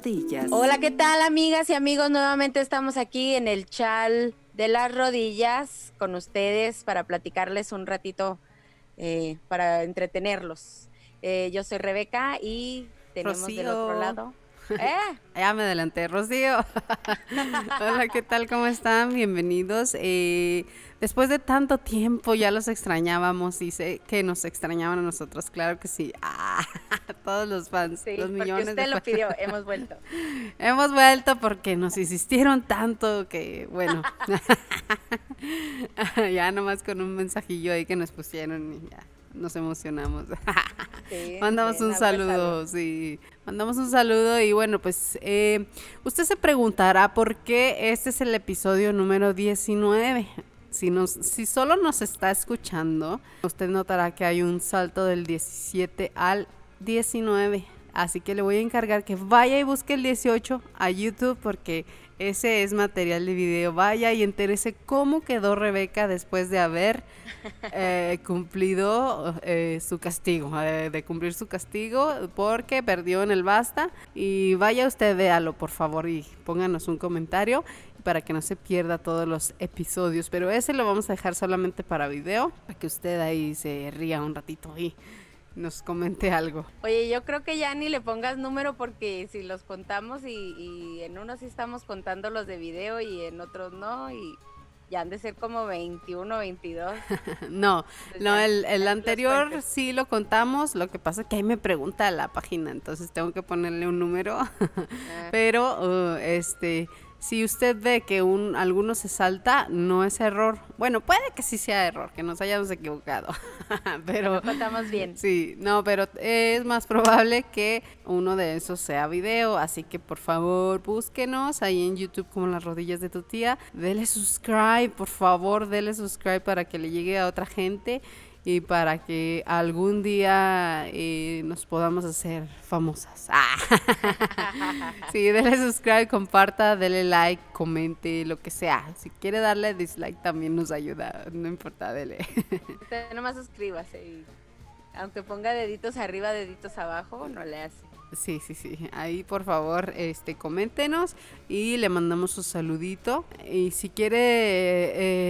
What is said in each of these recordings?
rodillas. Hola, ¿qué tal amigas y amigos? Nuevamente estamos aquí en el chal de las rodillas con ustedes para platicarles un ratito, eh, para entretenerlos. Eh, yo soy Rebeca y tenemos del otro lado ¿Eh? Ya me adelanté, Rocío. Hola, ¿qué tal? ¿Cómo están? Bienvenidos. Eh, después de tanto tiempo ya los extrañábamos y sé que nos extrañaban a nosotros, claro que sí. Ah, todos los fans, sí, los millones usted lo pidió, hemos vuelto. hemos vuelto porque nos insistieron tanto que, bueno, ya nomás con un mensajillo ahí que nos pusieron y ya nos emocionamos. Mandamos un saludo, sí. Mandamos un saludo y bueno, pues eh, usted se preguntará por qué este es el episodio número 19. Si, nos, si solo nos está escuchando, usted notará que hay un salto del 17 al 19. Así que le voy a encargar que vaya y busque el 18 a YouTube porque ese es material de video. Vaya y entérese cómo quedó Rebeca después de haber eh, cumplido eh, su castigo, eh, de cumplir su castigo porque perdió en el basta. Y vaya usted, véalo por favor y pónganos un comentario para que no se pierda todos los episodios. Pero ese lo vamos a dejar solamente para video, para que usted ahí se ría un ratito y nos comente algo. Oye, yo creo que ya ni le pongas número porque si los contamos y, en unos sí estamos contando los de video y en otros no y ya han de ser como 21, 22. no, no, el, anterior sí lo contamos, lo que pasa es que ahí me pregunta la página, entonces tengo que ponerle un número, ah. pero uh, este si usted ve que un, alguno se salta, no es error. Bueno, puede que sí sea error, que nos hayamos equivocado. pero contamos bien. Sí, no, pero es más probable que uno de esos sea video. Así que por favor, búsquenos ahí en YouTube como las rodillas de tu tía. Dele subscribe, por favor, dele subscribe para que le llegue a otra gente y para que algún día eh, nos podamos hacer famosas. Ah. sí, dele subscribe, comparta, dele like, comente, lo que sea. Si quiere darle dislike también nos ayuda, no importa, dele. Nomás suscríbase y aunque ponga deditos arriba, deditos abajo, no le hace. Sí, sí, sí. Ahí por favor, este, coméntenos y le mandamos un saludito. Y si quiere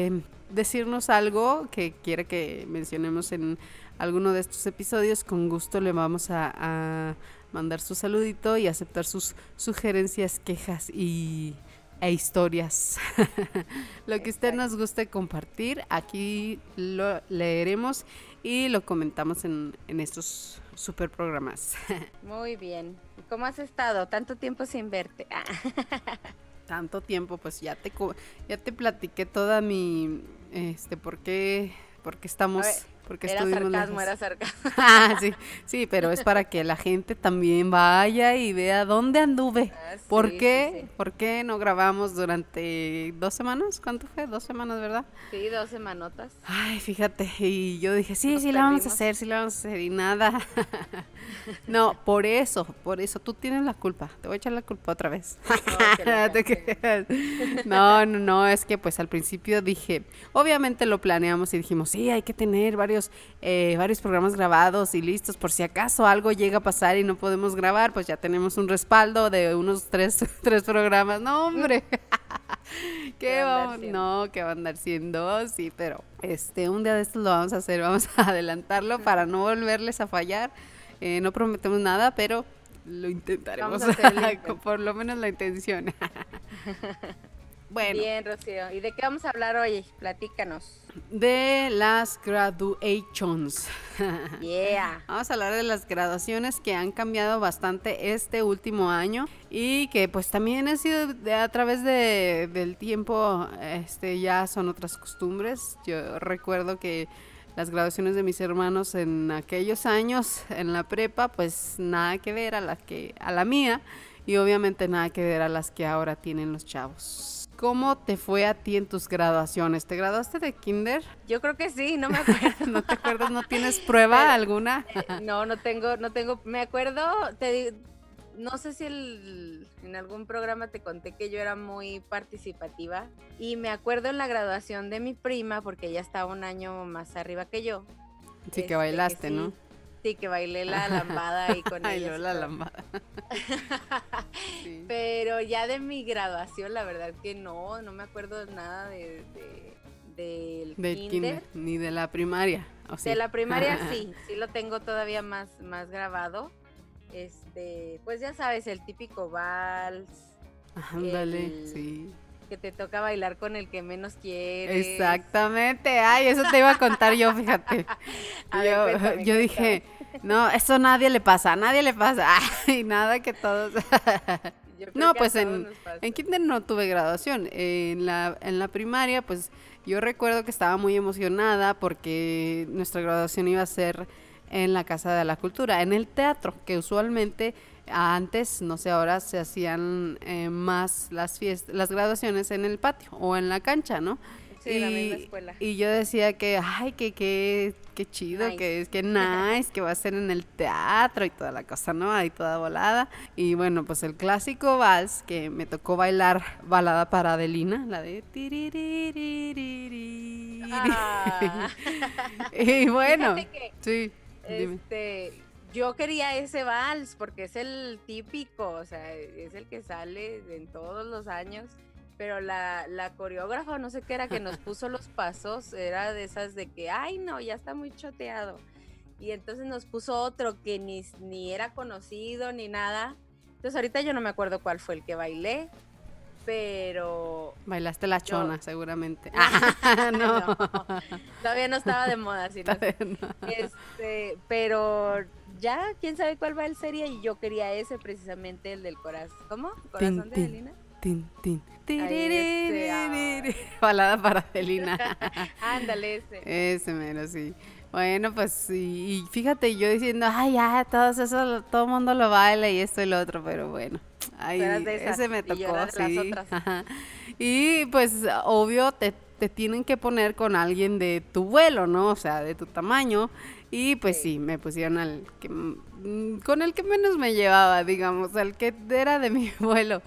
eh, decirnos algo que quiere que mencionemos en alguno de estos episodios, con gusto le vamos a, mandar su saludito y aceptar sus sugerencias, quejas y, e historias. lo que usted nos guste compartir, aquí lo leeremos y lo comentamos en, en estos super programas. Muy bien. ¿Cómo has estado? Tanto tiempo sin verte. Tanto tiempo, pues ya te ya te platiqué toda mi este, ¿por qué, porque estamos... Porque era sarcasmo, era sarcasmo. ah, sí, sí, pero es para que la gente también vaya y vea dónde anduve. Ah, ¿Por qué? ¿Por qué no grabamos durante dos semanas? ¿Cuánto fue? Dos semanas, ¿verdad? Sí, dos semanotas. Ay, fíjate, y yo dije, sí, sí la vamos a hacer, sí la vamos a hacer, y nada. no, por eso, por eso, tú tienes la culpa. Te voy a echar la culpa otra vez. no, no, no, es que pues al principio dije, obviamente lo planeamos y dijimos, sí, hay que tener varios eh, varios, programas grabados y listos. Por si acaso algo llega a pasar y no podemos grabar, pues ya tenemos un respaldo de unos tres, tres programas. No, hombre. ¿Qué, va, no, que va a andar siendo, sí, pero este, un día de estos lo vamos a hacer, vamos a adelantarlo para no volverles a fallar. Eh, no prometemos nada, pero lo intentaremos, por lo menos la intención. Bueno. Bien, Rocío. ¿Y de qué vamos a hablar hoy? Platícanos. De las graduations. Yeah. Vamos a hablar de las graduaciones que han cambiado bastante este último año y que pues también ha sido a través de, del tiempo, este ya son otras costumbres. Yo recuerdo que las graduaciones de mis hermanos en aquellos años en la prepa, pues nada que ver a la que a la mía y obviamente nada que ver a las que ahora tienen los chavos. ¿Cómo te fue a ti en tus graduaciones? ¿Te graduaste de kinder? Yo creo que sí, no me acuerdo. ¿No te acuerdas? ¿No tienes prueba alguna? No, no tengo, no tengo, me acuerdo, te no sé si en algún programa te conté que yo era muy participativa y me acuerdo en la graduación de mi prima, porque ella estaba un año más arriba que yo. Sí, que este, bailaste, ¿no? Sí, que bailé la lambada ahí con Ay, la lambada. Pero ya de mi graduación, la verdad que no, no me acuerdo nada de, del kinder. Ni de la primaria. De la primaria sí, sí lo tengo todavía más, más grabado. Este, pues ya sabes, el típico vals. Ándale, sí que te toca bailar con el que menos quieres. Exactamente, ay, eso te iba a contar yo, fíjate. yo, dije, no, eso nadie le pasa, a nadie le pasa, ay, nada que todos... no, pues en, en kinder no tuve graduación, en la, en la primaria, pues yo recuerdo que estaba muy emocionada porque nuestra graduación iba a ser en la Casa de la Cultura, en el teatro, que usualmente antes, no sé, ahora se hacían eh, más las fiestas, las graduaciones en el patio o en la cancha, ¿no? Sí, y, la misma escuela. Y yo decía que, ay, que, que, qué chido, que es que nice, que va a ser en el teatro y toda la cosa, ¿no? Ahí toda volada. Y bueno, pues el clásico vals que me tocó bailar balada para Adelina, la de ah. y bueno, sí. Este, yo quería ese vals porque es el típico, o sea, es el que sale en todos los años. Pero la, la coreógrafa, no sé qué era, que nos puso los pasos, era de esas de que, ay, no, ya está muy choteado. Y entonces nos puso otro que ni, ni era conocido ni nada. Entonces ahorita yo no me acuerdo cuál fue el que bailé, pero... Bailaste la chona, seguramente. no. Todavía no estaba de moda, sino... Este, pero ya, quién sabe cuál va el serie y yo quería ese precisamente, el del corazón. ¿Cómo? ¿Corazón de Elina? Tin, tin. Este, Balada para Celina. Ándale, ese. Ese mero, sí. Bueno, pues sí, y fíjate yo diciendo, ay, ya, todo eso, todo el mundo lo baila y esto y lo otro, pero bueno, ay, ese me tocó, sí. Y pues obvio te, te tienen que poner con alguien de tu vuelo, ¿no? O sea, de tu tamaño. Y pues sí, me pusieron al que, con el que menos me llevaba, digamos, al que era de mi vuelo.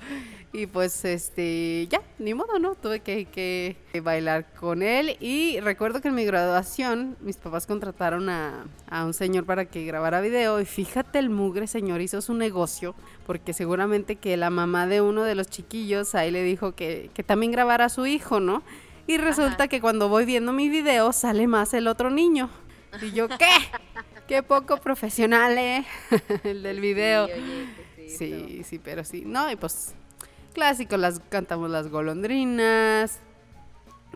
Y pues este, ya, ni modo, ¿no? Tuve que, que, bailar con él. Y recuerdo que en mi graduación mis papás contrataron a, a, un señor para que grabara video. Y fíjate el mugre señor hizo su negocio, porque seguramente que la mamá de uno de los chiquillos ahí le dijo que, que también grabara a su hijo, ¿no? Y resulta que cuando voy viendo mi video sale más el otro niño. Y yo, ¿qué? Qué poco profesional, ¿eh? el del video. Sí, sí, pero sí. No, y pues Clásico, las cantamos las golondrinas.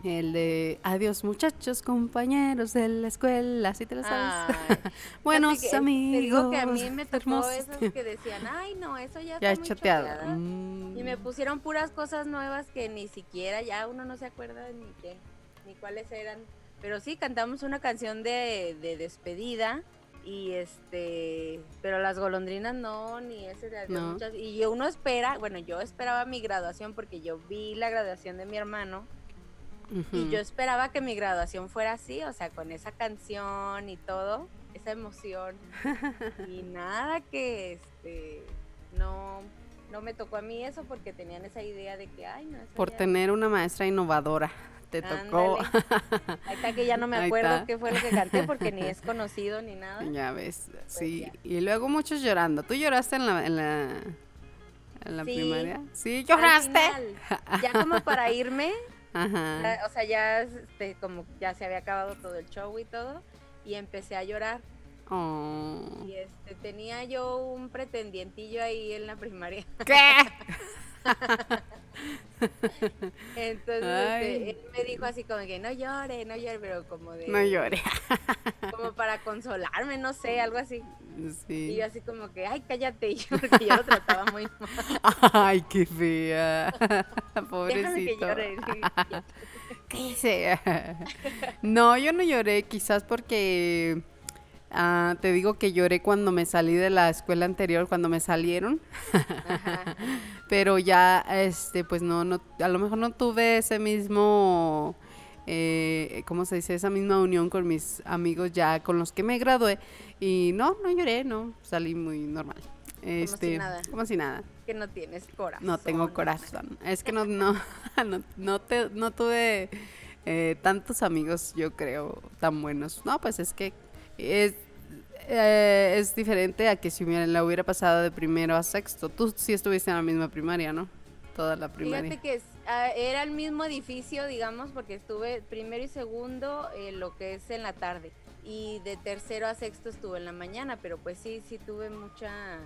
El de adiós muchachos, compañeros de la escuela, si te lo sabes. Buenos amigos. Te digo que a mí me tocó esas que decían, ay no, eso ya, está muy choteado. Mm. Y me pusieron puras cosas nuevas que ni siquiera ya uno no se acuerda ni qué, ni cuáles eran. Pero sí, cantamos una canción de, de despedida y este pero las golondrinas no ni ese de muchas. Y uno espera bueno yo esperaba mi graduación porque yo vi la graduación de mi hermano y yo esperaba que mi graduación fuera así o sea con esa canción y todo esa emoción. Y nada que este no no me tocó a mí eso porque tenían esa idea de que ay no por tener una maestra innovadora te tocó. Ahí está que ya no me acuerdo qué fue lo que canté porque ni es conocido ni nada. Ya ves, pues sí. Y luego muchos llorando. ¿Tú lloraste en la, en la, en la primaria? Sí, lloraste. ya como para irme. Ajá. o sea, ya este, como ya se había acabado todo el show y todo. Y empecé a llorar. Oh. Y este, tenía yo un pretendientillo ahí en la primaria. ¿Qué? Entonces este, él me dijo así como que no llore, no llore, pero como de... No llore. como para consolarme, no sé, algo así. Y yo así como que, ay, cállate, porque yo lo trataba muy mal. Ay, qué fea. Pobrecito. ¿Qué sea. No, yo no lloré, quizás porque Ah, te digo que lloré cuando me salí de la escuela anterior, cuando me salieron. Pero ya, este, pues no, no, a lo mejor no tuve ese mismo, eh, ¿cómo se dice? Esa misma unión con mis amigos ya con los que me gradué. Y no, no lloré, no, salí muy normal. Este, como si nada. Como si nada. Que no tienes corazón. No tengo corazón. Es que no, no, no, no, te, no tuve eh, tantos amigos, yo creo, tan buenos. No, pues es que es, eh, es diferente a que si la hubiera pasado de primero a sexto. Tú sí estuviste en la misma primaria, ¿no? Toda la primaria. Fíjate que ah, era el mismo edificio, digamos, porque estuve primero y segundo lo que es en la tarde. Y de tercero a sexto estuve en la mañana, pero pues sí, sí tuve mucha,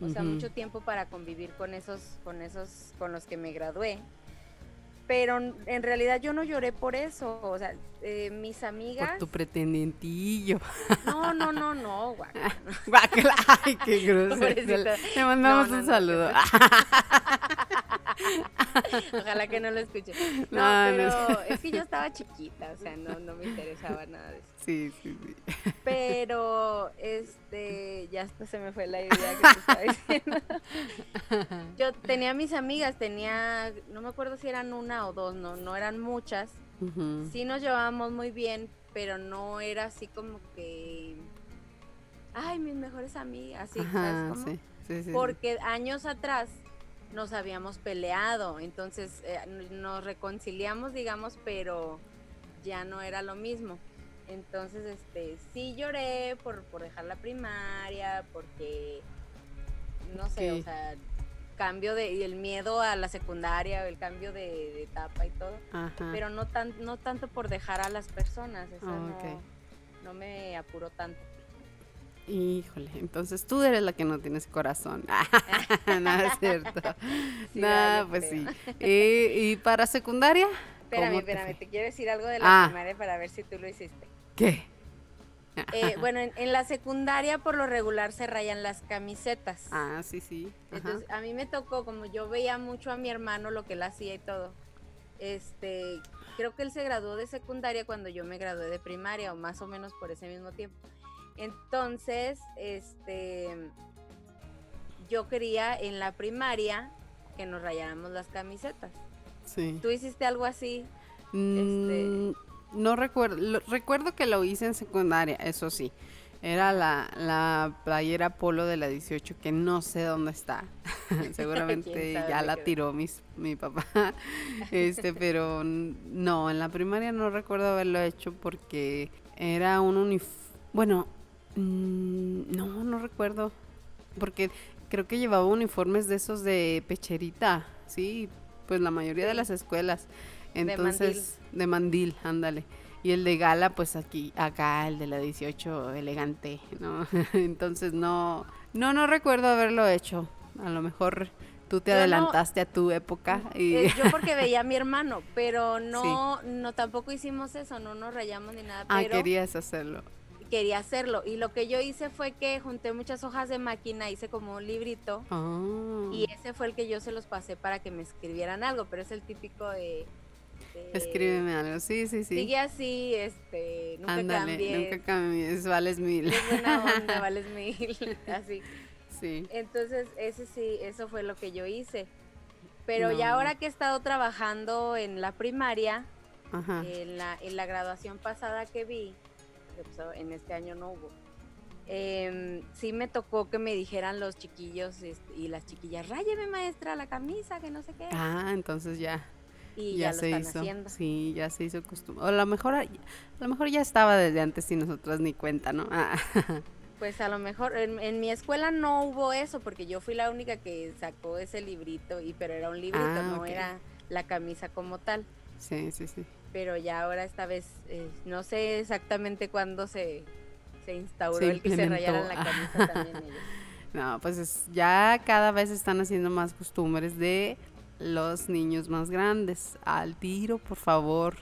o sea, mucho tiempo para convivir con esos, con esos, con los que me gradué pero en realidad yo no lloré por eso, o sea, eh, mis amigas... Por tu pretendientillo. No, no, no, no, guácala. Ay, qué grosso. Le mandamos un saludo. Ojalá que no lo escuche. No, pero es que yo estaba chiquita, o sea, no, no me interesaba nada de eso. Sí, sí, sí. Pero, este, ya hasta se me fue la idea que te estaba diciendo. Yo tenía mis amigas, tenía, no me acuerdo si eran una o dos, no, no eran muchas. Sí nos llevábamos muy bien, pero no era así como que, ay, mis mejores amigas, así, ¿sabes cómo? Sí, sí, sí, Porque años atrás nos habíamos peleado, entonces eh, nos reconciliamos, digamos, pero ya no era lo mismo. Entonces, este, sí lloré por, por dejar la primaria, porque, no sé, o sea, cambio de, y el miedo a la secundaria, el cambio de, etapa y todo, pero no, tan, no tanto por dejar a las personas, eso ah, no, no me apuró tanto. Híjole, entonces tú eres la que no tienes corazón. Nada es cierto. Nada, pues sí. ¿Y, ¿Y, para secundaria? Espérame, espérame, te, quiero decir algo de la ah. primaria para ver si tú lo hiciste. ¿Qué? Eh, bueno, en, la secundaria por lo regular se rayan las camisetas. Ah, sí, sí. Entonces, a mí me tocó, como yo veía mucho a mi hermano lo que él hacía y todo, este, creo que él se graduó de secundaria cuando yo me gradué de primaria o más o menos por ese mismo tiempo. Entonces, este, yo quería en la primaria que nos rayáramos las camisetas. Sí. ¿Tú hiciste algo así? Mm, este... No recuerdo, recuerdo que lo hice en secundaria, eso sí. Era la, la playera polo de la 18, que no sé dónde está. Seguramente ya la tiró mis, mi papá. este, pero no, en la primaria no recuerdo haberlo hecho porque era un uniforme. Bueno, mm, no, no recuerdo. Porque creo que llevaba uniformes de esos de pecherita, sí, pues la mayoría de las escuelas. Entonces, de mandil, ándale. Y el de gala, pues aquí, acá, el de la 18, elegante, ¿no? Entonces no, no, no recuerdo haberlo hecho. A lo mejor tú te adelantaste a tu época. Y... Eh, yo porque veía a mi hermano, pero no, no tampoco hicimos eso, no nos rayamos ni nada. Ah, querías hacerlo. Quería hacerlo. Y lo que yo hice fue que junté muchas hojas de máquina, hice como un librito. Ah. Y ese fue el que yo se los pasé para que me escribieran algo, pero es el típico de este, Escríbeme algo, sí, sí, sí. Sigue así, este, nunca Ándale, cambies. nunca cambies, vales mil. Es buena onda, vales mil, así. Sí. Entonces, ese sí, eso fue lo que yo hice. Pero ya ahora que he estado trabajando en la primaria, En, la, en la graduación pasada que vi, pues, en este año no hubo, eh, sí me tocó que me dijeran los chiquillos este, y las chiquillas, ráyeme maestra la camisa, que no sé qué. Ah, entonces ya y ya, se hizo. Haciendo. Sí, ya se hizo costumbre. O a lo mejor, a lo mejor ya estaba desde antes y nosotras ni cuenta, ¿no? Ah. Pues a lo mejor en, mi escuela no hubo eso porque yo fui la única que sacó ese librito y pero era un librito, ah, no era la camisa como tal. Sí, sí, sí. Pero ya ahora esta vez eh, no sé exactamente cuándo se, se instauró el que se rayaran la camisa también ellos. No, pues ya cada vez están haciendo más costumbres de los niños más grandes. Al tiro, por favor.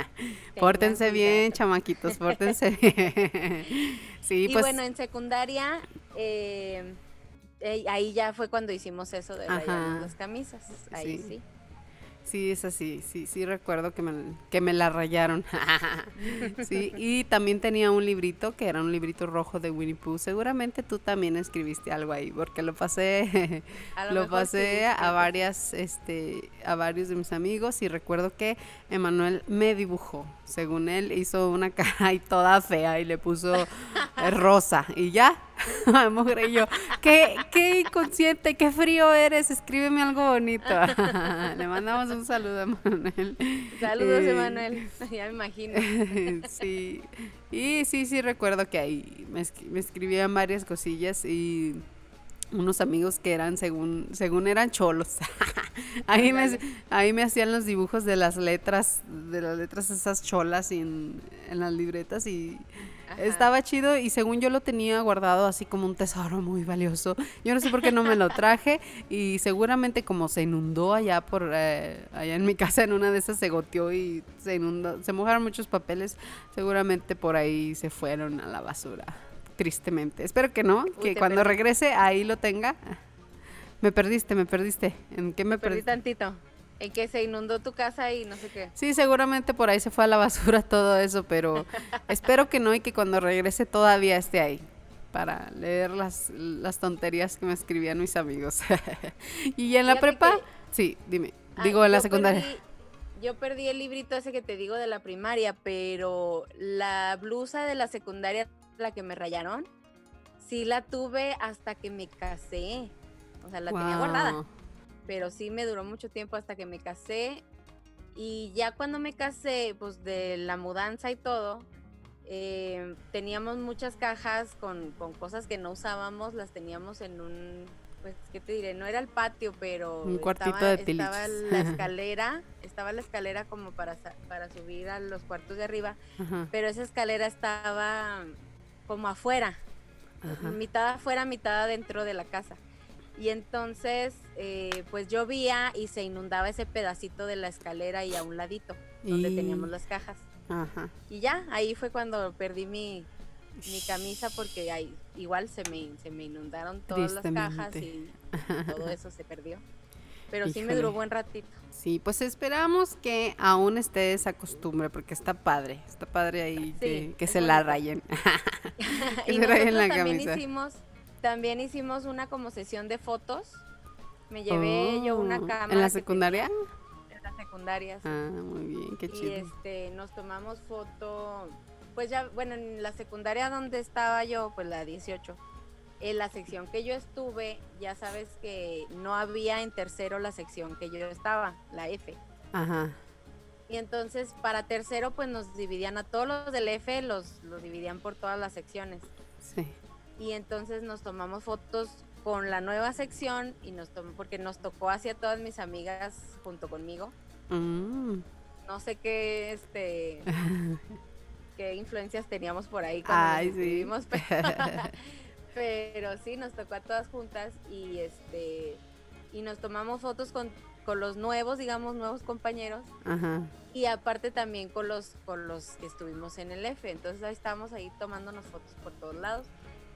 pórtense bien, chamaquitos, pórtense bien. sí, y pues bueno, en secundaria, eh, eh, ahí ya fue cuando hicimos eso de rayar las camisas. Ahí sí. Sí, es así, sí, sí recuerdo que me, que me la rayaron. sí, y también tenía un librito que era un librito rojo de Winnie Pooh. Seguramente tú también escribiste algo ahí, porque lo pasé, lo, pasé a varias, este, a varios de mis amigos y recuerdo que Emanuel me dibujó. Según él hizo una cara ahí toda fea y le puso es rosa. Y ya, mujer y yo, qué, qué inconsciente, qué frío eres, escríbeme algo bonito. Le mandamos un saludo a Manuel. Saludos, eh, Manuel, ya me imagino. sí, y sí, sí recuerdo que ahí me, me escribían varias cosillas y unos amigos que eran según según eran cholos. ahí me ahí me hacían los dibujos de las letras de las letras esas cholas en, en las libretas y estaba chido y según yo lo tenía guardado así como un tesoro muy valioso. Yo no sé por qué no me lo traje y seguramente como se inundó allá por eh, allá en mi casa en una de esas se goteó y se inundó, se mojaron muchos papeles, seguramente por ahí se fueron a la basura tristemente. Espero que no, que cuando regrese ahí lo tenga. Me perdiste, me perdiste. ¿En qué me perdí? tantito. En que se inundó tu casa y no sé qué. Sí, seguramente por ahí se fue a la basura todo eso, pero espero que no y que cuando regrese todavía esté ahí para leer las, las tonterías que me escribían mis amigos. y en la prepa, sí, dime, ah, digo en la secundaria. yo perdí el librito ese que te digo de la primaria, pero la blusa de la secundaria la que me rayaron, sí la tuve hasta que me casé. O sea, la tenía guardada. Pero sí me duró mucho tiempo hasta que me casé. Y ya cuando me casé, pues de la mudanza y todo, eh, teníamos muchas cajas con, cosas que no usábamos, las teníamos en un, pues, ¿qué te diré? No era el patio, pero un cuartito estaba, de estaba la escalera, estaba la escalera como para, para subir a los cuartos de arriba, pero esa escalera estaba como afuera, mitad afuera, mitad adentro de la casa. Y entonces, eh, pues llovía y se inundaba ese pedacito de la escalera y a un ladito, donde teníamos las cajas. Y ya, ahí fue cuando perdí mi, mi camisa porque ahí igual se me, se me inundaron todas las cajas y todo eso se perdió. Pero sí me duró buen ratito. Sí, pues esperamos que aún esté esa costumbre, porque está padre, está padre ahí que, se la rayen. que y se rayen la también hicimos, también hicimos una como sesión de fotos. Me llevé yo una oh, cámara. ¿En la secundaria? en la secundaria, sí. Ah, muy bien, qué chido. Y este, nos tomamos foto, pues ya, bueno, en la secundaria donde estaba yo, pues la 18 en la sección que yo estuve, ya sabes que no había en tercero la sección que yo estaba, la F. Ajá. Y entonces para tercero pues nos dividían a todos los del F, los, los dividían por todas las secciones. Sí. Y entonces nos tomamos fotos con la nueva sección y nos tomó, porque nos tocó así a todas mis amigas junto conmigo. Mm. No sé qué, este, qué influencias teníamos por ahí cuando Ay, nos sí. Pero sí, nos tocó a todas juntas y este y nos tomamos fotos con, con los nuevos, digamos, nuevos compañeros. Y aparte también con los, con los que estuvimos en el F. Entonces ahí estábamos ahí tomándonos fotos por todos lados.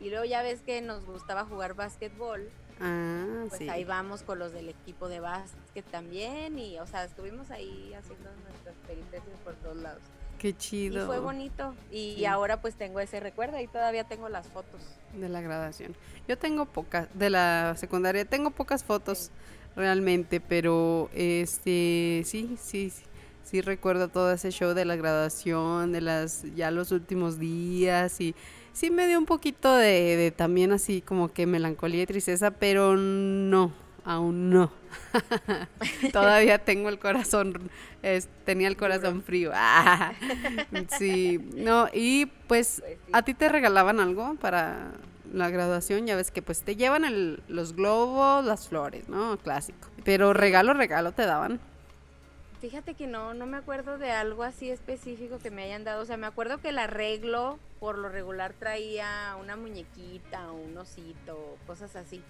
Y luego ya ves que nos gustaba jugar básquetbol. Ah, pues ahí vamos con los del equipo de básquet también. Y o sea, estuvimos ahí haciendo nuestras peripecias por todos lados. Qué chido. Y fue bonito. Y ahora pues tengo ese recuerdo y todavía tengo las fotos. De la graduación. Yo tengo pocas, de la secundaria, tengo pocas fotos realmente, pero este, sí, sí, sí, sí recuerdo todo ese show de la graduación, de las, ya los últimos días y sí me dio un poquito de, de también así como que melancolía y tristeza, pero no, aún no. Todavía tengo el corazón, tenía el corazón frío. sí, no, y pues, pues a ti te regalaban algo para la graduación, ya ves que pues te llevan el, los globos, las flores, ¿no? Clásico. Pero regalo, regalo te daban. Fíjate que no, no me acuerdo de algo así específico que me hayan dado. O sea, me acuerdo que el arreglo por lo regular traía una muñequita, un osito, cosas así.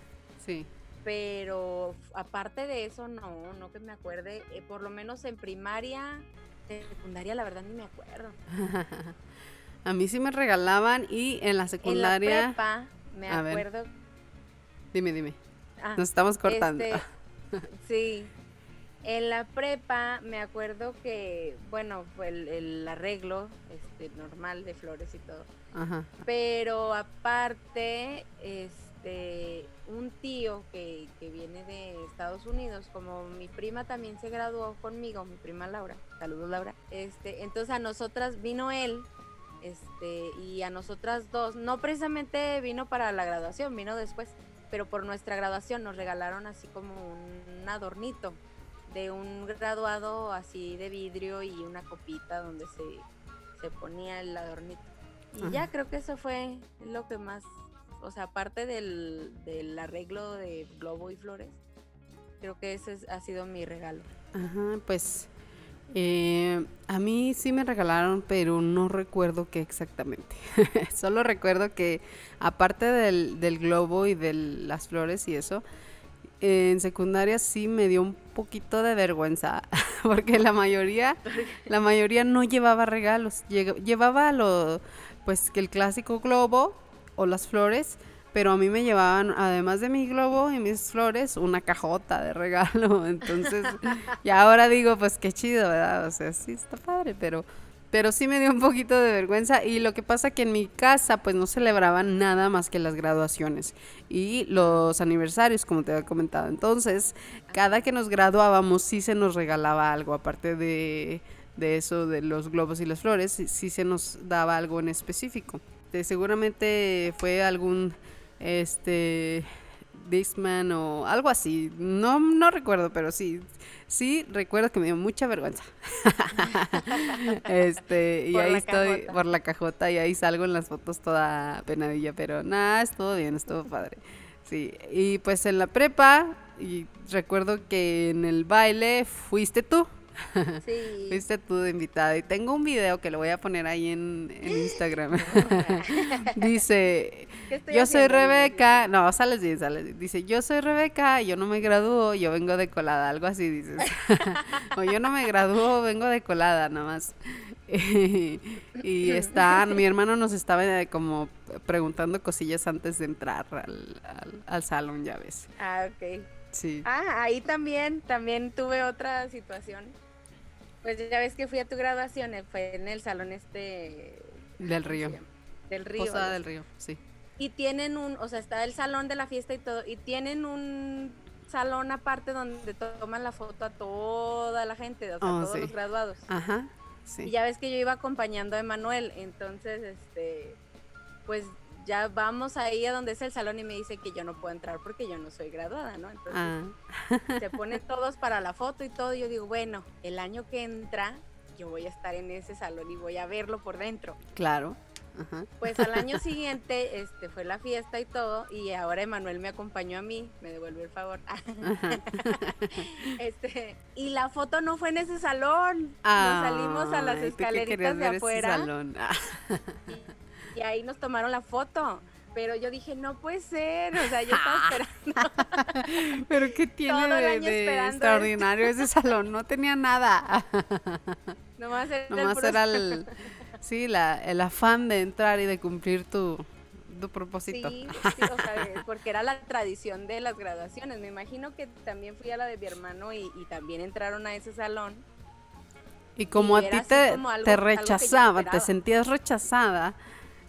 Sí pero aparte de eso, no, no que me acuerde, eh, por lo menos en primaria, secundaria, la verdad ni me acuerdo. a mí sí me regalaban y en la secundaria... En la prepa, me acuerdo... Dime, dime. Ah, Nos estamos cortando. Este, sí. En la prepa me acuerdo que, bueno, fue el, arreglo este, normal de flores y todo. Ajá. Pero aparte, este un tío que, viene de Estados Unidos, como mi prima también se graduó conmigo, mi prima Laura, saludos Laura, este, entonces a nosotras vino él Este, y a nosotras dos, no precisamente vino para la graduación, vino después, pero por nuestra graduación nos regalaron así como un adornito de un graduado así de vidrio y una copita donde se, se ponía el adornito. Y ya creo que eso fue lo que más, o sea, aparte del, del arreglo de globo y flores, creo que ese ha sido mi regalo. Ajá, pues eh, a mí sí me regalaron, pero no recuerdo qué exactamente. Solo recuerdo que aparte del, del globo y de las flores y eso, en secundaria sí me dio un poquito de vergüenza porque la mayoría la mayoría no llevaba regalos. Llevaba lo pues el clásico globo o las flores pero a mí me llevaban además de mi globo y mis flores una cajota de regalo. Entonces y ahora digo pues qué chido verdad o sea sí está padre pero pero sí me dio un poquito de vergüenza y lo que pasa que en mi casa pues no celebraban nada más que las graduaciones y los aniversarios como te había comentado. Entonces, cada que nos graduábamos sí se nos regalaba algo, aparte de, de eso de los globos y las flores, sí, se nos daba algo en específico. seguramente fue algún este Dixman o algo así. No, no recuerdo, pero sí, sí recuerdo que me dio mucha vergüenza. este, y ahí estoy por la cajota y ahí salgo en las fotos toda penadilla, pero nada, estuvo bien, estuvo padre. Sí, y pues en la prepa, y recuerdo que en el baile fuiste tú. Sí. Fuiste tú de invitada. Y tengo un video que lo voy a poner ahí en, Instagram. Dice, yo soy Rebeca. No, sales bien, sales Dice, yo soy Rebeca, yo no me gradúo, yo vengo de colada. Algo así dices. o yo no me gradúo, vengo de colada, nada más. y están, mi hermano nos estaba eh, como preguntando cosillas antes de entrar al, al salón, ya ves. Ah, ok. Sí. Ah, ahí también, también tuve otra situación. Pues ya ves que fui a tu graduación, eh, fue en el salón este... Del río. Del río. Posada del río, sí. Y tienen un, o sea, está el salón de la fiesta y todo, y tienen un salón aparte donde toman la foto a toda la gente, o sea, a oh, todos los graduados. Ajá, sí. Y ya ves que yo iba acompañando a Emanuel, entonces, este, pues ya vamos ahí a donde es el salón y me dice que yo no puedo entrar porque yo no soy graduada, ¿no? Entonces ah. se ponen todos para la foto y todo. Y yo digo, bueno, el año que entra yo voy a estar en ese salón y voy a verlo por dentro. Claro. Pues al año siguiente este, fue la fiesta y todo, y ahora Emanuel me acompañó a mí, me devuelve el favor. este, y la foto no fue en ese salón. Nos salimos a las escaleritas de afuera. salón? y ahí nos tomaron la foto. Pero yo dije, no puede ser, o sea, yo estaba esperando. Pero ¿qué tiene de, extraordinario ese salón? No tenía nada. Nomás era, Nomás era el, sí, la, el afán de entrar y de cumplir tu, tu propósito. Sí, sí, o sea, porque era la tradición de las graduaciones. Me imagino que también fui a la de mi hermano y, y también entraron a ese salón. Y como a ti te, te rechazaba, te sentías rechazada,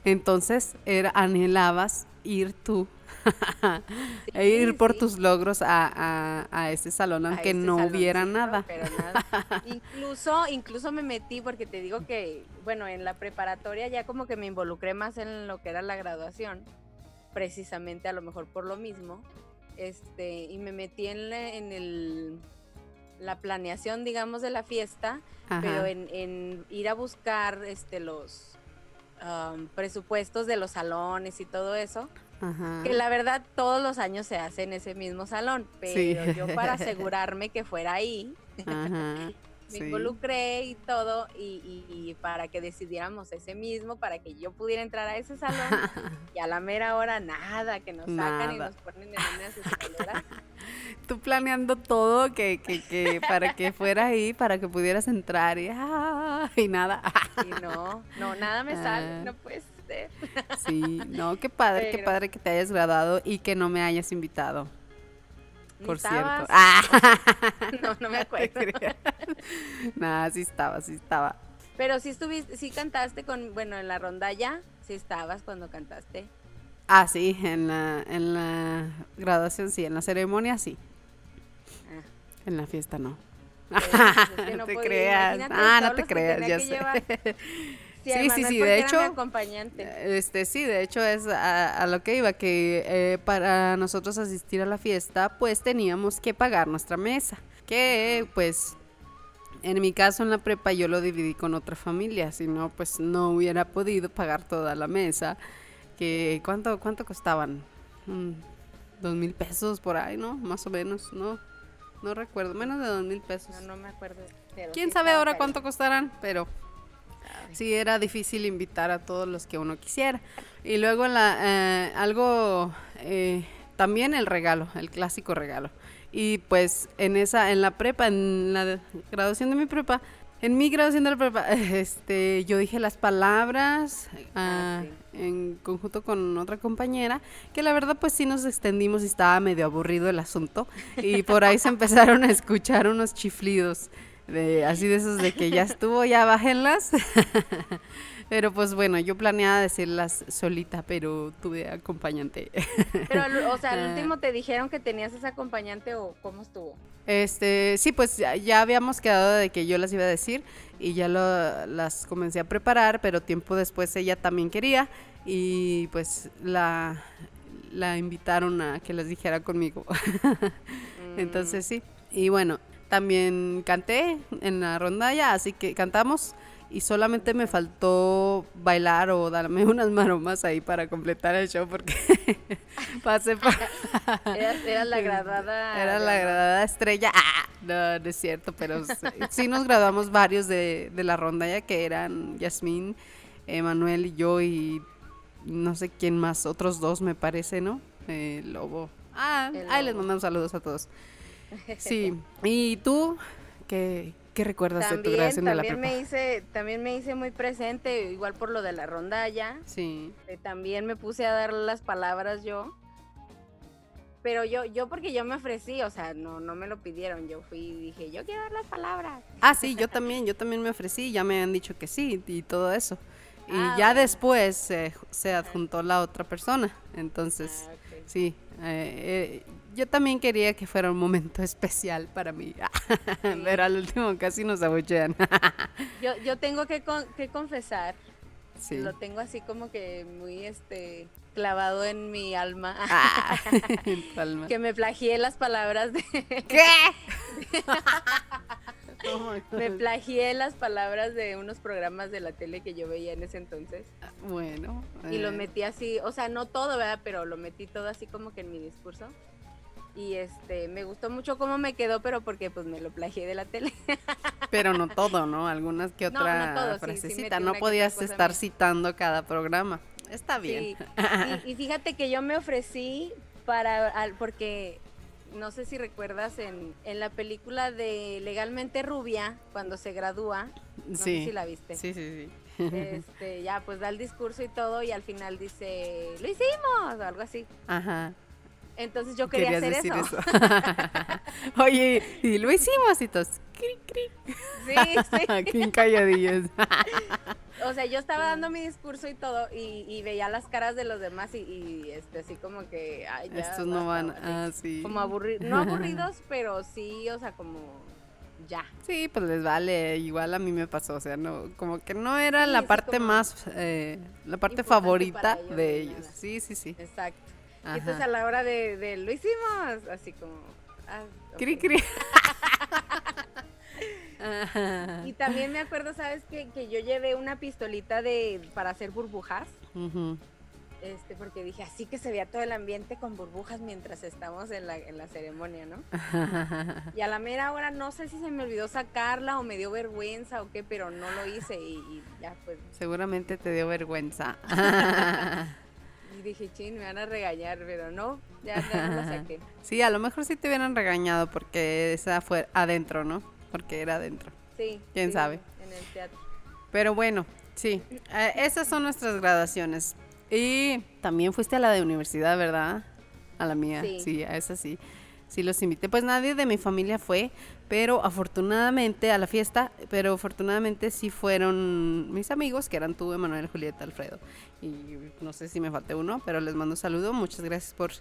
entonces era, anhelabas ir tú e ir por tus logros a, a, ese salón, aunque no hubiera nada. incluso, incluso me metí, porque te digo que, bueno, en la preparatoria ya como que me involucré más en lo que era la graduación, precisamente a lo mejor por lo mismo, este, y me metí en, la, en el, la planeación, digamos, de la fiesta, pero en, en ir a buscar este, los presupuestos de los salones y todo eso. Que la verdad todos los años se hace en ese mismo salón, pero yo para asegurarme que fuera ahí, me involucré y todo, y, para que decidiéramos ese mismo, para que yo pudiera entrar a ese salón, y a la mera hora nada, que nos sacan y nos ponen en unas escaleras. Tú planeando todo que, que, que para que fuera ahí, para que pudieras entrar y, ah, y nada. y no, no, nada me sale, ah. no puede ser. Sí, no, qué padre, qué padre que te hayas graduado y que no me hayas invitado por cierto. Ah. No, no me acuerdo. Nada, sí estaba, sí estaba. Pero sí estuviste, sí cantaste con, bueno, en la rondalla, sí estabas cuando cantaste. Ah, sí, en la, en la graduación sí, en la ceremonia sí. Ah. En la fiesta no. Pues, no, te creas. Ah, no te creas, ya sé. Sí, sí, sí, de hecho, acompañante. este, sí, de hecho es a, lo que iba, que eh, para nosotros asistir a la fiesta, pues teníamos que pagar nuestra mesa, que pues en mi caso en la prepa yo lo dividí con otra familia, si no, pues no hubiera podido pagar toda la mesa, que ¿cuánto, cuánto costaban? Mm, dos mil pesos por ahí, ¿no? Más o menos, ¿no? No recuerdo, menos de dos mil pesos. No, no me acuerdo. ¿Quién sabe ahora cuánto costarán? Pero sí era difícil invitar a todos los que uno quisiera. Y luego la, eh, algo, eh, también el regalo, el clásico regalo. Y pues en esa, en la prepa, en la graduación de mi prepa, en mi graduación de la prepa, este, yo dije las palabras ah, ah, en conjunto con otra compañera, que la verdad pues sí nos extendimos y estaba medio aburrido el asunto. Y por ahí se empezaron a escuchar unos chiflidos de así de esos de que ya estuvo, ya bájenlas. pero pues bueno, yo planeaba decirlas solita, pero tuve acompañante. pero, o sea, al ah. último te dijeron que tenías ese acompañante o cómo estuvo. Este, sí, pues ya, habíamos quedado de que yo las iba a decir y ya lo, las comencé a preparar, pero tiempo después ella también quería y pues la, la invitaron a que las dijera conmigo. Entonces sí, y bueno, también canté en la rondalla, así que cantamos y solamente me faltó bailar o darme unas maromas ahí para completar el show porque pasé por... era, la graduada... Era la graduada estrella. ¡Ah! No, no es cierto, pero sí, nos graduamos varios de, de la rondalla que eran Yasmín, Emanuel y yo y no sé quién más, otros dos me parece, ¿no? El Lobo. Ah, ahí les mandamos saludos a todos. Sí. ¿Y tú qué, recuerdas de tu graduación de la prepa? Me hice, también me hice muy presente, igual por lo de la rondalla. Sí. Eh, también me puse a dar las palabras yo. Pero yo, yo porque yo me ofrecí, o sea, no, no me lo pidieron, yo fui y dije, yo quiero dar las palabras. Ah, sí, yo también, yo también me ofrecí, ya me han dicho que sí y todo eso. Y ah, ya después se adjuntó la otra persona, entonces, ah, sí, eh, eh yo también quería que fuera un momento especial para mí. Pero al último casi nos abuchean. yo, yo tengo que, que confesar, sí. lo tengo así como que muy este clavado en mi alma. Ah, que me plagié las palabras de... ¿Qué? Oh me plagié las palabras de unos programas de la tele que yo veía en ese entonces. Bueno. Y lo eh. metí así, o sea, no todo, ¿verdad? Pero lo metí todo así como que en mi discurso y este me gustó mucho cómo me quedó, pero porque pues me lo plagié de la tele. Pero no todo, ¿no? Algunas que otra no, frasecita, no podías estar citando cada programa. Está bien. Y, fíjate que yo me ofrecí para porque no sé si recuerdas en, en la película de Legalmente Rubia, cuando se gradúa, no sé si la viste. Sí, sí, sí. Este, ya pues da el discurso y todo y al final dice, "Lo hicimos" o algo así. Ajá. Entonces yo quería hacer eso. Oye, y lo hicimos y todos. Cri, cri. Sí, sí. Aquí en calladillas. o sea, yo estaba dando mi discurso y todo y, veía las caras de los demás y, este, así como que, ay, ya. Estos no van, ah, sí. Como aburridos, no aburridos, pero sí, o sea, como ya. Sí, pues les vale, igual a mí me pasó, o sea, no, como que no era la parte más, eh, la parte favorita de ellos. Sí, sí, sí. Exacto. Y entonces a la hora de, lo hicimos, así como... Ah, cri, cri. y también me acuerdo, ¿sabes? Que, que yo llevé una pistolita de para hacer burbujas. Este, porque dije, así que se veía todo el ambiente con burbujas mientras estamos en la, en la ceremonia, ¿no? y a la mera hora no sé si se me olvidó sacarla o me dio vergüenza o qué, pero no lo hice y, y ya pues. Seguramente te dio vergüenza dije, ching, me van a regañar, pero no, ya, no la saqué. Sí, a lo mejor sí te hubieran regañado porque esa fue adentro, ¿no? Porque era adentro. Sí. ¿Quién sabe? En el teatro. Pero bueno, sí, eh, esas son nuestras graduaciones. Y también fuiste a la de universidad, ¿verdad? A la mía, sí, sí a esa sí sí los invité. Pues nadie de mi familia fue, pero afortunadamente a la fiesta, pero afortunadamente sí fueron mis amigos, que eran tú, Emanuel, Julieta, Alfredo. Y no sé si me falté uno, pero les mando un saludo. Muchas gracias por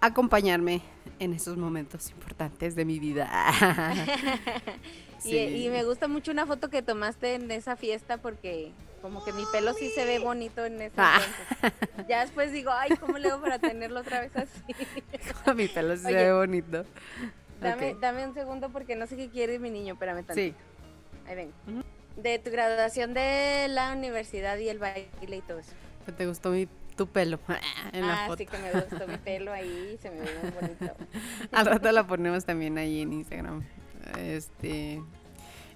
acompañarme en esos momentos importantes de mi vida. y, me gusta mucho una foto que tomaste en esa fiesta porque como que mi pelo sí se ve bonito en ese ah. Ya después digo, ay, ¿cómo le hago para tenerlo otra vez así? mi pelo sí se ve bonito. Dame, dame un segundo porque no sé qué quiere mi niño, espérame tantito. Sí. Ahí vengo. De tu graduación de la universidad y el baile y todo eso. ¿Te gustó mi tu pelo en ah, sí que me gustó mi pelo ahí, se me ve muy bonito. Al rato la ponemos también ahí en Instagram. Este.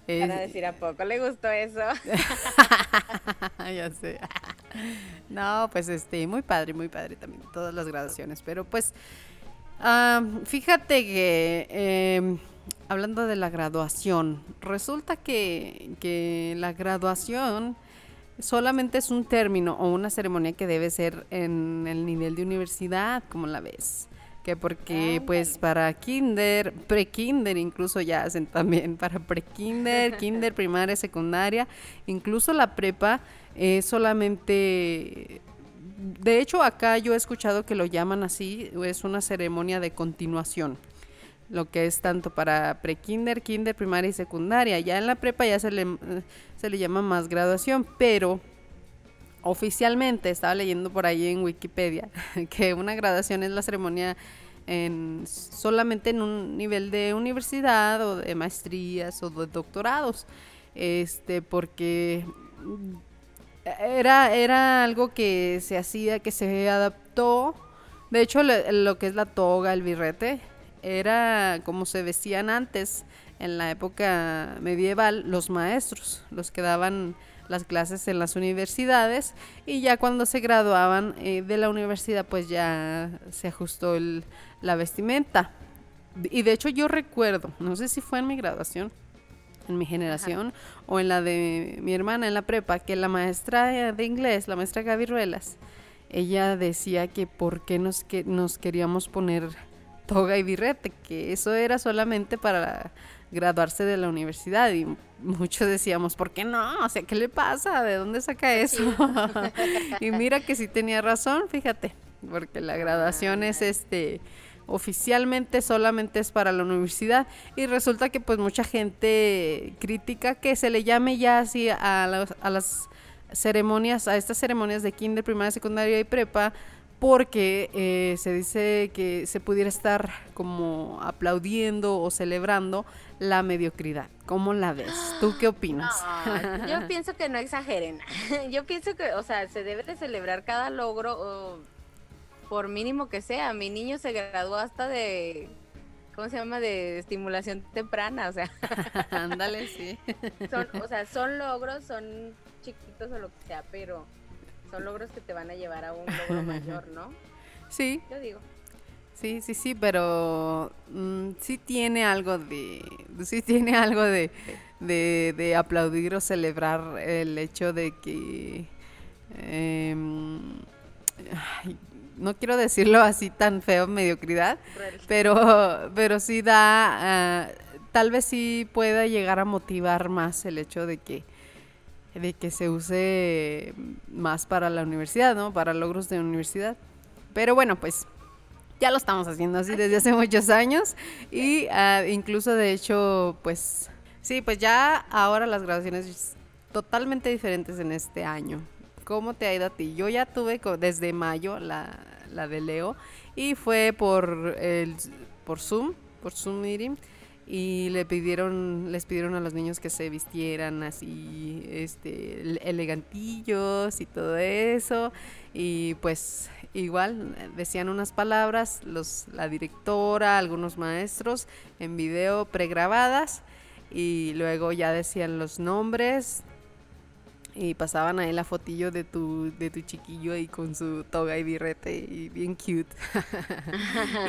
Para decir a poco le gustó eso. ya sé. No, pues este, muy padre, muy padre también, todas las graduaciones. Pero pues, fíjate que em, hablando de la graduación, resulta que, que la graduación solamente es un término o una ceremonia que debe ser en el nivel de universidad, como la ves. Que porque pues para kinder, pre-kinder incluso ya hacen también, para pre-kinder, kinder, primaria, secundaria, incluso la prepa es solamente... De hecho acá yo he escuchado que lo llaman así, es una ceremonia de continuación lo que es tanto para pre-kinder, kinder, primaria y secundaria. Ya en la prepa ya se le, se le llama más graduación, pero oficialmente estaba leyendo por ahí en Wikipedia que una graduación es la ceremonia en, solamente en un nivel de universidad o de maestrías o de doctorados. Este, porque era, era algo que se hacía, que se adaptó. De hecho, lo que es la toga, el birrete, era como se vestían antes, en la época medieval, los maestros, los que daban las clases en las universidades y ya cuando se graduaban eh, de la universidad pues ya se ajustó la vestimenta. Y de hecho yo recuerdo, no sé si fue en mi graduación, en mi generación o en la de mi hermana en la prepa, que la maestra de inglés, la maestra Gaby Ruelas, ella decía que por qué nos, que, nos queríamos poner toga y birrete, que eso era solamente para graduarse de la universidad y muchos decíamos, ¿por qué no? O sea, ¿qué le pasa? ¿De dónde saca eso? y mira que sí tenía razón, fíjate, porque la graduación es este oficialmente solamente es para la universidad y resulta que pues mucha gente critica que se le llame ya así a, a las ceremonias, a estas ceremonias de kinder, primaria, secundaria y prepa porque eh, se dice que se pudiera estar como aplaudiendo o celebrando la mediocridad. ¿Cómo la ves? ¿Tú qué opinas? yo pienso que no exageren. Yo pienso que, o sea, se debe de celebrar cada logro, por mínimo que sea. Mi niño se graduó hasta de, ¿cómo se llama? De estimulación temprana, o sea. Ándale, sí. Son, o sea, son logros, son chiquitos o lo que sea, pero son logros que te van a llevar a un logro mayor, ¿no? Sí. Yo digo. Sí, sí, sí, pero mm, sí tiene algo de, sí tiene algo de, de, aplaudir o celebrar el hecho de que, em, no quiero decirlo así tan feo, mediocridad, pero, pero sí da, ah, tal vez sí pueda llegar a motivar más el hecho de que de que se use más para la universidad, ¿no? Para logros de universidad. Pero bueno, pues ya lo estamos haciendo así desde hace muchos años y ah, incluso de hecho, pues sí, pues ya ahora las graduaciones totalmente diferentes en este año. ¿Cómo te ha ido a ti? Yo ya tuve desde mayo la, la de Leo y fue por el por Zoom, por Zoom meeting y le pidieron les pidieron a los niños que se vistieran así este elegantillos y todo eso y pues igual decían unas palabras los la directora algunos maestros en video pregrabadas y luego ya decían los nombres y pasaban ahí la fotillo de tu, de tu chiquillo ahí con su toga y birrete y bien cute.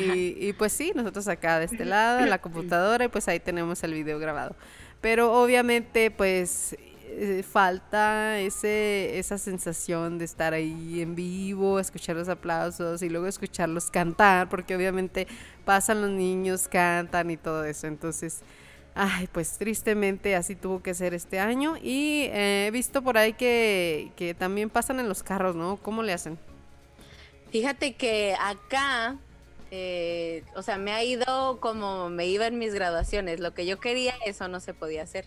y, pues sí, nosotros acá de este lado, en la computadora, y pues ahí tenemos el video grabado. Pero obviamente pues eh, falta ese, esa sensación de estar ahí en vivo, escuchar los aplausos y luego escucharlos cantar, porque obviamente pasan los niños, cantan y todo eso. Entonces Ay, pues tristemente así tuvo que ser este año. Y eh, he visto por ahí que, que también pasan en los carros, ¿no? ¿Cómo le hacen? Fíjate que acá eh, o sea, me ha ido como me iba en mis graduaciones. Lo que yo quería, eso no se podía hacer.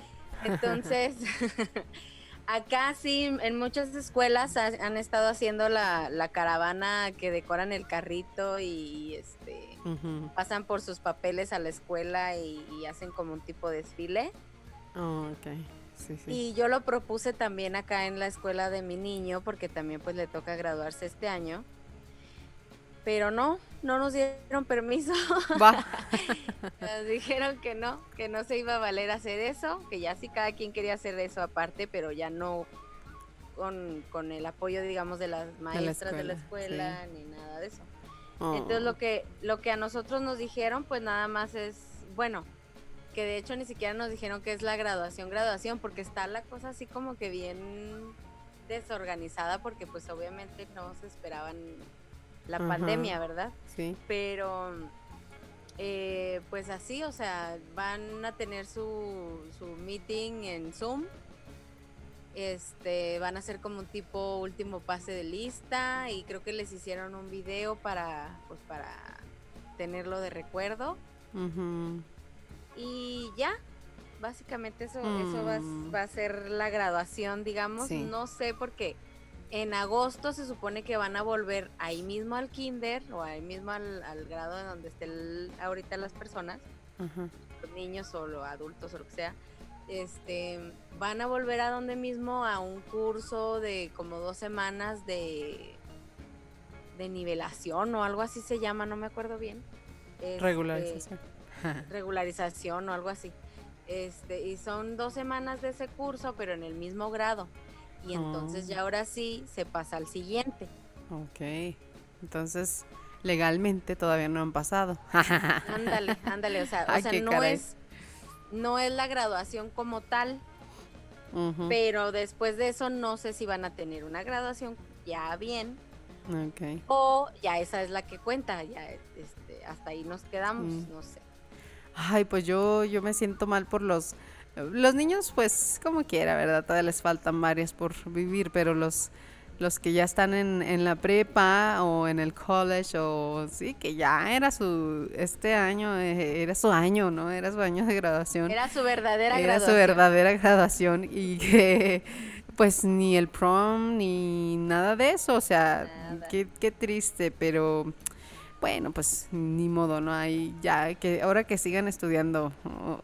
Entonces, acá sí, en muchas escuelas han estado haciendo la, caravana que decoran el carrito y este pasan por sus papeles a la escuela y, hacen como un tipo de desfile. Oh, okay. Sí, sí. Y yo lo propuse también acá en la escuela de mi niño porque también pues le toca graduarse este año. Pero no, no nos dieron permiso. Va. nos dijeron que no, que no se iba a valer hacer eso, que ya sí cada quien quería hacer eso aparte, pero ya no con, el apoyo, digamos, de las maestras de la escuela, ni nada de eso. Entonces lo oh. que, lo que a nosotros nos dijeron, pues nada más es, bueno, que de hecho ni siquiera nos dijeron que es la graduación, graduación, porque está la cosa así como que bien desorganizada, porque pues obviamente no se esperaban la pandemia, ¿verdad? Sí. Pero eh, pues así, o sea, van a tener su, su meeting en Zoom. Este, van a hacer como un tipo último pase de lista y creo que les hicieron un video para, pues para tenerlo de recuerdo. Y ya, básicamente eso, eso va, mm. va, a ser la graduación, digamos. No sé por qué en agosto se supone que van a volver ahí mismo al kinder o ahí mismo al, grado en donde estén ahorita las personas, los niños o los adultos o lo que sea. Este, van a volver a donde mismo a un curso de como dos semanas de, de nivelación o algo así se llama, no me acuerdo bien. Este, regularización. regularización o algo así. Este, y son dos semanas de ese curso, pero en el mismo grado y entonces oh. ya ahora sí se pasa al siguiente. Ok, entonces legalmente todavía no han pasado. ándale, ándale, o sea, no es no es la graduación como tal, pero después de eso no sé si van a tener una graduación ya bien. Okay. O ya esa es la que cuenta, ya este, hasta ahí nos quedamos, mm. no sé. Ay, pues yo, yo me siento mal por los los niños, pues, como quiera, ¿verdad? Todavía les faltan varias por vivir, pero los, los que ya están en, en la prepa o en el college o sí, que ya era su, este año, eh, era su año, ¿no? Era su año de graduación. Era su verdadera graduación. Era su verdadera graduación y que pues ni el prom ni nada de eso, o sea, qué, qué triste, pero bueno, pues ni modo, ¿no? Hay ya que ahora que sigan estudiando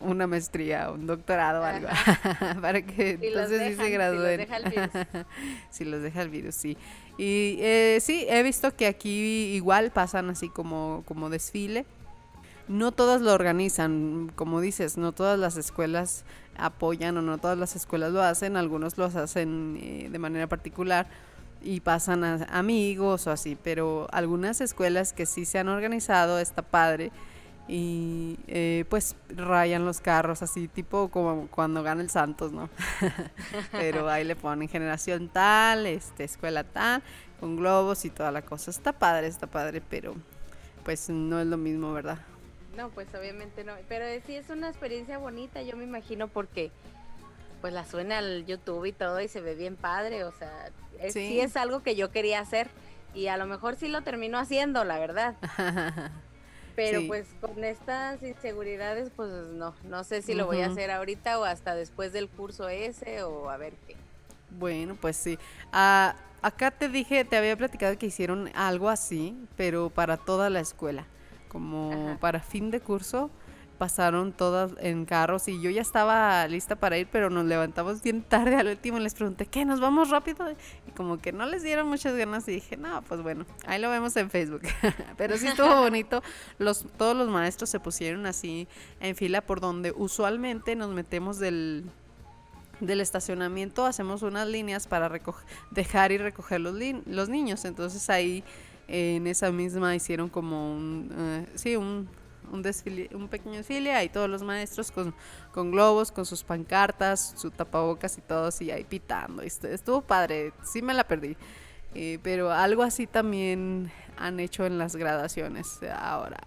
una maestría, un doctorado o algo, para que entonces sí se gradúen. Si los deja el virus. si los deja el virus, sí. Y eh, sí, he visto que aquí igual pasan así como, como desfile. No todas lo organizan, como dices, no todas las escuelas apoyan o no todas las escuelas lo hacen, algunos lo hacen eh, de manera particular y pasan a amigos o así, pero algunas escuelas que sí se han organizado está padre y eh, pues rayan los carros así tipo como cuando gana el Santos, ¿no? pero ahí le ponen generación tal, este escuela tal, con globos y toda la cosa. Está padre, está padre, pero pues no es lo mismo, ¿verdad? No, pues obviamente no, pero sí es una experiencia bonita, yo me imagino porque pues la suena al YouTube y todo y se ve bien padre, o sea, sí. es algo que yo quería hacer y a lo mejor sí lo termino haciendo, la verdad. Pero pues con estas inseguridades, pues no, no sé si lo voy a hacer ahorita o hasta después del curso ese o a ver qué. Bueno, pues sí. Ah, acá te dije, te había platicado que hicieron algo así, pero para toda la escuela, como para fin de curso pasaron todas en carros y yo ya estaba lista para ir, pero nos levantamos bien tarde al último y les pregunté, ¿qué? ¿Nos vamos rápido? Y como que no les dieron muchas ganas y dije, no, pues bueno, ahí lo vemos en Facebook. pero sí estuvo bonito, los, todos los maestros se pusieron así en fila por donde usualmente nos metemos del, del estacionamiento, hacemos unas líneas para dejar y recoger los, los niños, entonces ahí en esa misma hicieron como un, eh, sí, un un desfile, un pequeño desfile, ahí todos los maestros con, con globos, con sus pancartas, su tapabocas y todo así ahí pitando. Estuvo padre, sí me la perdí. Eh, pero algo así también han hecho en las graduaciones. Ahora,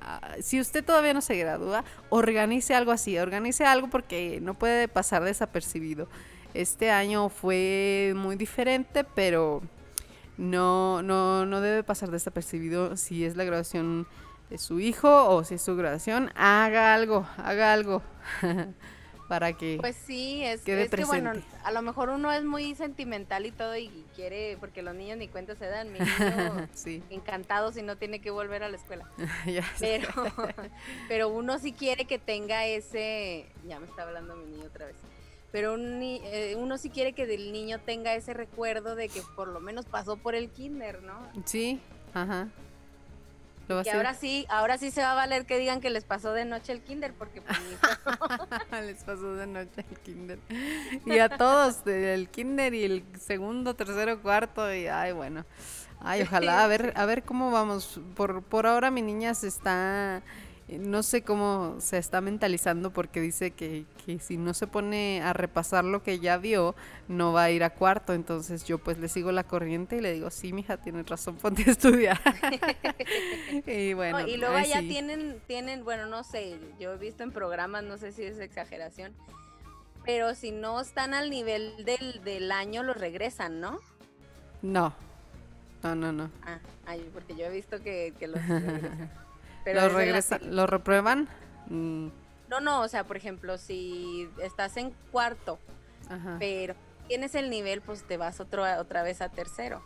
si usted todavía no se gradúa, organice algo así, organice algo porque no puede pasar desapercibido. Este año fue muy diferente, pero no, no, no debe pasar desapercibido si es la graduación es su hijo o si es su graduación, haga algo, haga algo. para que pues sí es, que bueno a lo mejor uno es muy sentimental y todo y quiere porque los niños ni cuenta se dan mi niño sí. encantado si no tiene que volver a la escuela pero pero uno sí quiere que tenga ese ya me está hablando mi niño otra vez pero eh, uno sí quiere que el niño tenga ese recuerdo de que por lo menos pasó por el kinder no sí ajá que ahora sí, ahora sí se va a valer que digan que les pasó de noche el kinder, porque pues, les pasó de noche el kinder. Y a todos, del kinder y el segundo, tercero, cuarto, y ay, bueno. Ay, ojalá, a ver, a ver cómo vamos. Por, por ahora mi niña se está no sé cómo se está mentalizando porque dice que, que, si no se pone a repasar lo que ya vio, no va a ir a cuarto. Entonces yo pues le sigo la corriente y le digo, sí, mija, tienes razón, ponte a estudiar. y bueno. y luego ya tienen, tienen, bueno, no sé, yo he visto en programas, no sé si es exageración, pero si no están al nivel del, del año, los regresan, ¿no? No, no, no, no. Ah, porque yo he visto que, que los ¿Lo, regresan, ¿Lo reprueban? Mm. No, no, o sea, por ejemplo, si estás en cuarto, pero tienes el nivel, pues te vas otro, otra vez a tercero,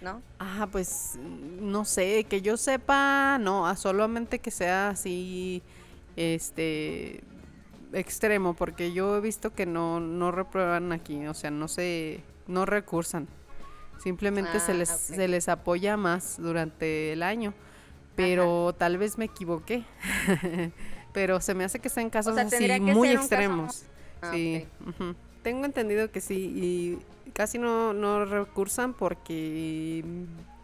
¿no? Ah, pues no sé, que yo sepa, no, solamente que sea así, este, extremo, porque yo he visto que no, no reprueban aquí, o sea, no se, no recursan. Simplemente se, ah, les, se les apoya más durante el año pero tal vez me equivoqué. pero se me hace que en casos así muy extremos. Ah, sí. Tengo entendido que sí y casi no, no recursan porque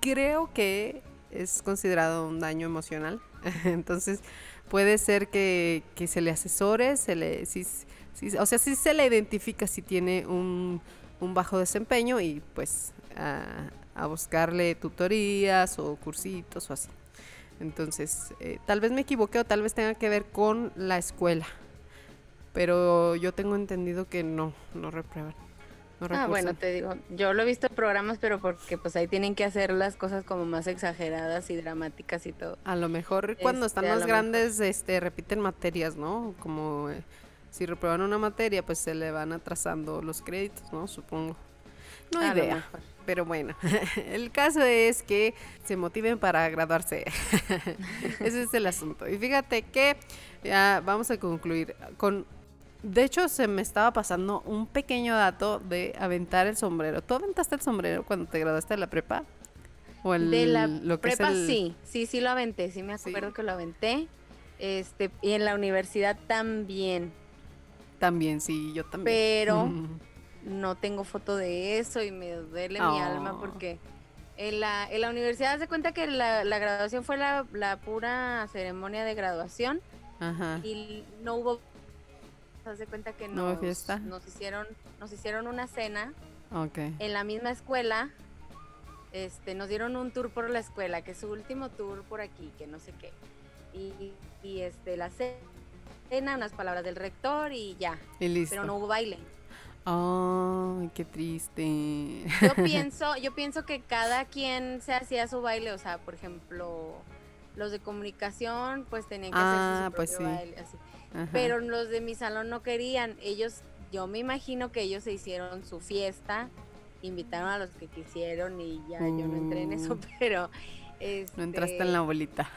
creo que es considerado un daño emocional. Entonces puede ser que, que, se le asesore, se le, si, o sea, si se le identifica si tiene un, un bajo desempeño y pues a, a buscarle tutorías o cursitos o así. Entonces, eh, tal vez me equivoqué o tal vez tenga que ver con la escuela. Pero yo tengo entendido que no, no reprueban. ah, bueno, te digo, yo lo he visto en programas, pero porque pues ahí tienen que hacer las cosas como más exageradas y dramáticas y todo. A lo mejor cuando están este, más grandes, este, repiten materias, ¿no? Como eh, si reprueban una materia, pues se le van atrasando los créditos, ¿no? Supongo. No hay idea. Pero bueno, el caso es que se motiven para graduarse. Ese es el asunto. Y fíjate que ya vamos a concluir con... De hecho, se me estaba pasando un pequeño dato de aventar el sombrero. ¿Tú aventaste el sombrero cuando te graduaste de la prepa? ¿O el, de la prepa sí, sí, sí lo aventé. Sí me acuerdo que lo aventé. Este, y en la universidad también. También, sí, yo también. Pero... no tengo foto de eso y me duele mi alma oh. porque en la, en la universidad se cuenta que la, la graduación fue la, la, pura ceremonia de graduación y no hubo se cuenta que nos, nos hicieron nos hicieron una cena en la misma escuela este nos dieron un tour por la escuela que es su último tour por aquí que no sé qué. Y, y este la cena unas palabras del rector y ya. Pero no hubo baile Ay, qué triste. Yo pienso, yo pienso que cada quien se hacía su baile, o sea, por ejemplo, los de comunicación pues tenían que hacer su ah, pues baile, así. Pero los de mi salón no querían, ellos, yo me imagino que ellos se hicieron su fiesta, invitaron a los que quisieron y ya yo no entré en eso, uh. pero no entraste en la este, bolita.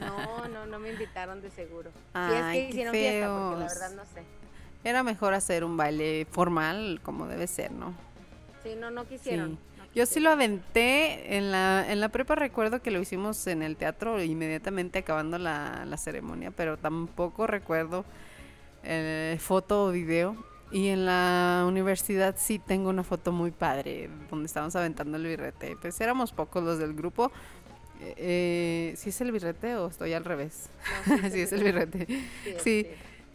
no, no, no me invitaron de seguro. si es que hicieron fiesta, porque la verdad no sé. Era mejor hacer un baile formal como debe ser, ¿no? Sí, no, no quisieron. Yo sí lo aventé en la, en la prepa, recuerdo que lo hicimos en el teatro inmediatamente acabando la, la ceremonia, pero tampoco recuerdo eh, foto o video. Y en la universidad sí tengo una foto muy padre, donde estábamos aventando el birrete. Pues éramos pocos los del grupo. Eh, eh ¿Sí es el birrete o estoy al revés? sí, es el birrete. sí.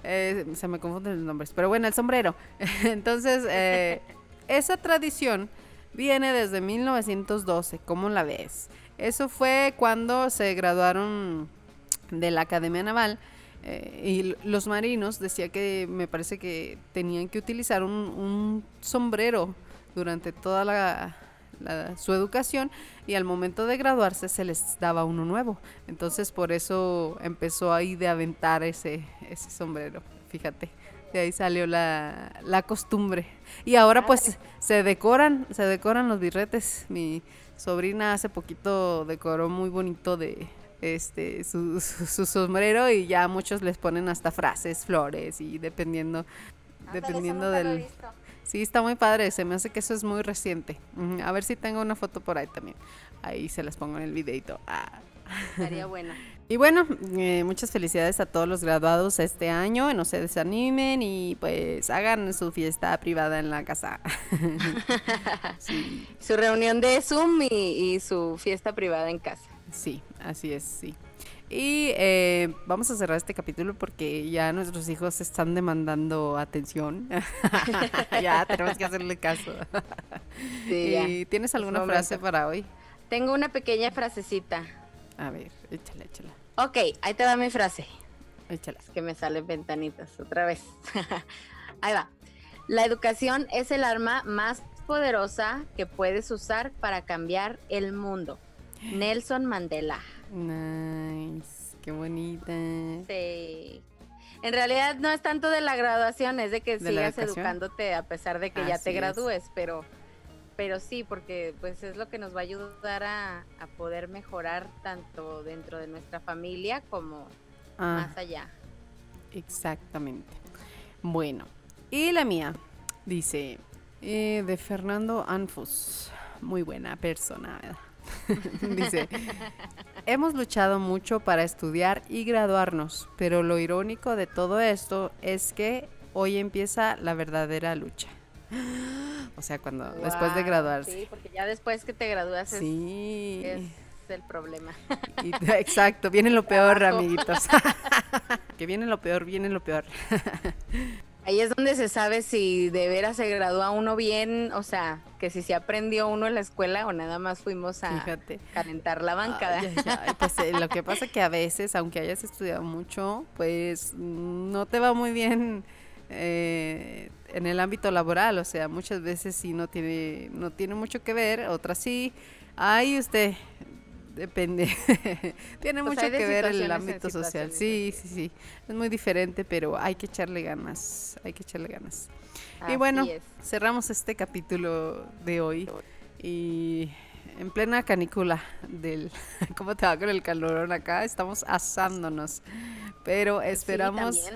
Eh, se me confunden los nombres, pero bueno, el sombrero. Entonces, eh, esa tradición viene desde 1912, ¿cómo la ves? Eso fue cuando se graduaron de la Academia Naval eh, y los marinos decía que me parece que tenían que utilizar un, sombrero durante toda la, su educación y al momento de graduarse se les daba uno nuevo. Entonces por eso empezó ahí de aventar ese, ese sombrero, fíjate. De ahí salió la, la costumbre. Y ahora pues se decoran, se decoran los birretes. Mi sobrina hace poquito decoró muy bonito de este su, su, sombrero y ya muchos les ponen hasta frases, flores y dependiendo dependiendo del Sí, está muy padre, se me hace que eso es muy reciente. A ver si tengo una foto por ahí también. Ahí se las pongo en el videito. Ah. Estaría buena. Y bueno, eh, muchas felicidades a todos los graduados este año. No se desanimen y pues hagan su fiesta privada en la casa. Su reunión de Zoom y, su fiesta privada en casa. Sí, así es, sí. Y eh, vamos a cerrar este capítulo porque ya nuestros hijos están demandando atención. ya tenemos que hacerle caso. ¿Y tienes alguna frase para hoy? Tengo una pequeña frasecita. A ver, échala, échala. Ok, ahí te va mi frase. Échala. Es que me salen ventanitas otra vez. ahí va. La educación es el arma más poderosa que puedes usar para cambiar el mundo. Nelson Mandela. Nice, qué bonita. Sí. En realidad no es tanto de la graduación, es de que sigas educándote a pesar de que ya te gradúes, pero pero sí, porque pues es lo que nos va a ayudar a, poder mejorar tanto dentro de nuestra familia como ah. más allá. Exactamente. Bueno, y la mía dice eh, de Fernando Anfus, muy buena persona, dice, hemos luchado mucho para estudiar y graduarnos, pero lo irónico de todo esto es que hoy empieza la verdadera lucha. O sea, cuando después de graduarse. Sí, porque ya después que te gradúas es, el problema. exacto, viene lo peor, amiguitos. que viene lo peor, viene lo peor. Ahí es donde se sabe si de veras se gradúa uno bien, o sea, que si se aprendió uno en la escuela o nada más fuimos a calentar la banca. pues eh, lo que pasa que a veces, aunque hayas estudiado mucho, pues no te va muy bien eh, en el ámbito laboral, o sea, muchas veces sí no tiene, no tiene mucho que ver, otras sí. Ahí usted depende. tiene pues mucho que ver en el ámbito social. Sí, sí, sí. Es muy diferente, pero hay que echarle ganas. Hay que echarle ganas. y bueno, cerramos este capítulo de hoy. Y en plena canícula del cómo te va con el calorón acá, estamos asándonos. Pero esperamos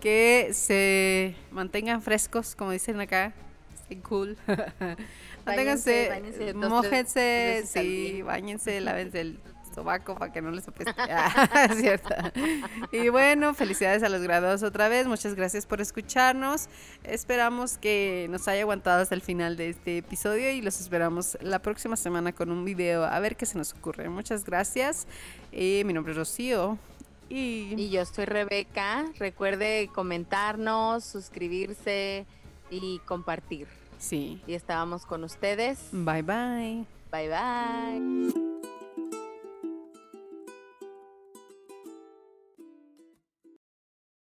que se mantengan frescos, como dicen acá, estén cool. Manténganse, mojense, sí, bañense, lávense el sobaco para que no les apeste. Ah, cierto. Y bueno, felicidades a los graduados otra vez. Muchas gracias por escucharnos. Esperamos que nos haya aguantado hasta el final de este episodio y los esperamos la próxima semana con un video a ver qué se nos ocurre. Muchas gracias. y mi nombre es Rocío. Y... yo soy Rebeca. Recuerde comentarnos, suscribirse y compartir. Sí. Y estábamos con ustedes. Bye bye. Bye bye.